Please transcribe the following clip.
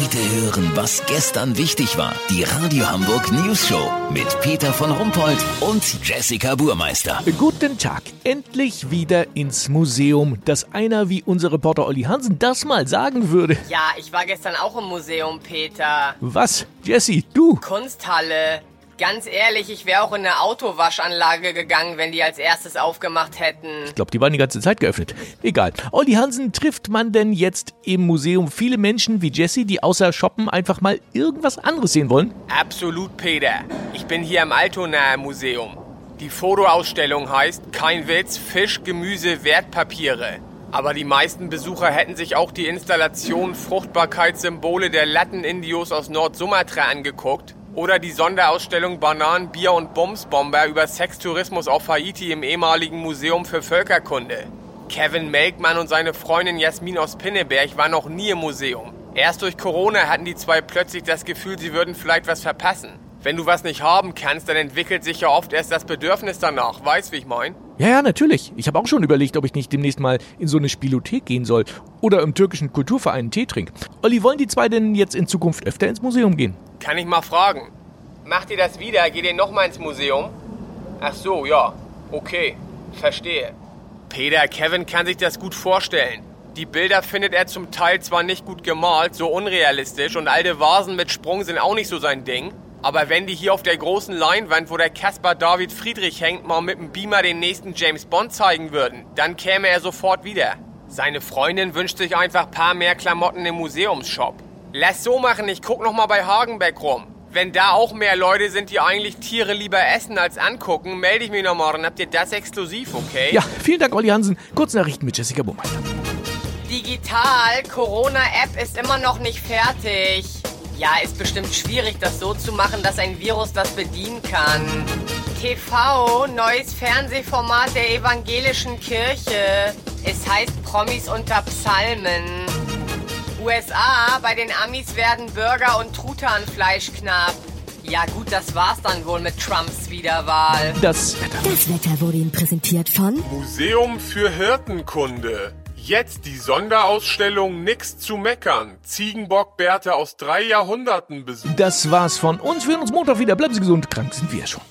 Heute hören, was gestern wichtig war. Die Radio Hamburg News Show mit Peter von Rumpold und Jessica Burmeister. Guten Tag. Endlich wieder ins Museum. Dass einer wie unser Reporter Olli Hansen das mal sagen würde. Ja, ich war gestern auch im Museum, Peter. Was? Jesse, du? Kunsthalle. Ganz ehrlich, ich wäre auch in eine Autowaschanlage gegangen, wenn die als erstes aufgemacht hätten. Ich glaube, die waren die ganze Zeit geöffnet. Egal. Olli Hansen, trifft man denn jetzt im Museum viele Menschen wie Jesse, die außer Shoppen einfach mal irgendwas anderes sehen wollen? Absolut, Peter. Ich bin hier im Altonaer Museum. Die Fotoausstellung heißt Kein Witz, Fisch, Gemüse, Wertpapiere. Aber die meisten Besucher hätten sich auch die Installation Fruchtbarkeitssymbole der Latten-Indios aus Nord-Sumatra angeguckt oder die Sonderausstellung Bananen, Bier und Bumsbomber über Sextourismus auf Haiti im ehemaligen Museum für Völkerkunde. Kevin Melkmann und seine Freundin Jasmin aus Pinneberg waren noch nie im Museum. Erst durch Corona hatten die zwei plötzlich das Gefühl, sie würden vielleicht was verpassen. Wenn du was nicht haben kannst, dann entwickelt sich ja oft erst das Bedürfnis danach. Weißt, wie ich mein? Ja, ja, natürlich. Ich habe auch schon überlegt, ob ich nicht demnächst mal in so eine Spielothek gehen soll oder im türkischen Kulturverein einen Tee trinken. Olli, wollen die zwei denn jetzt in Zukunft öfter ins Museum gehen? Kann ich mal fragen. Macht ihr das wieder? Geht ihr nochmal ins Museum? Ach so, ja. Okay. Verstehe. Peter, Kevin kann sich das gut vorstellen. Die Bilder findet er zum Teil zwar nicht gut gemalt, so unrealistisch und alte Vasen mit Sprung sind auch nicht so sein Ding. Aber wenn die hier auf der großen Leinwand, wo der Caspar David Friedrich hängt, mal mit dem Beamer den nächsten James Bond zeigen würden, dann käme er sofort wieder. Seine Freundin wünscht sich einfach paar mehr Klamotten im Museumsshop. Lass so machen, ich guck noch mal bei Hagenbeck rum. Wenn da auch mehr Leute sind, die eigentlich Tiere lieber essen als angucken, melde ich mich noch morgen. Habt ihr das exklusiv, okay? Ja, vielen Dank, Olli Hansen. Kurznachrichten mit Jessica Bummeister. Digital, Corona-App ist immer noch nicht fertig. Ja, ist bestimmt schwierig, das so zu machen, dass ein Virus das bedienen kann. TV, neues Fernsehformat der evangelischen Kirche. Es heißt Promis unter Psalmen. USA, bei den Amis werden Burger und Truthahnfleisch knapp. Ja gut, das war's dann wohl mit Trumps Wiederwahl. Das Wetter. Das Wetter wurde Ihnen präsentiert von Museum für Hirtenkunde. Jetzt die Sonderausstellung Nix zu meckern. Ziegenbockbärte aus drei Jahrhunderten besuchen. Das war's von uns. Wir hören uns Montag wieder. Bleiben Sie gesund. Krank sind wir schon.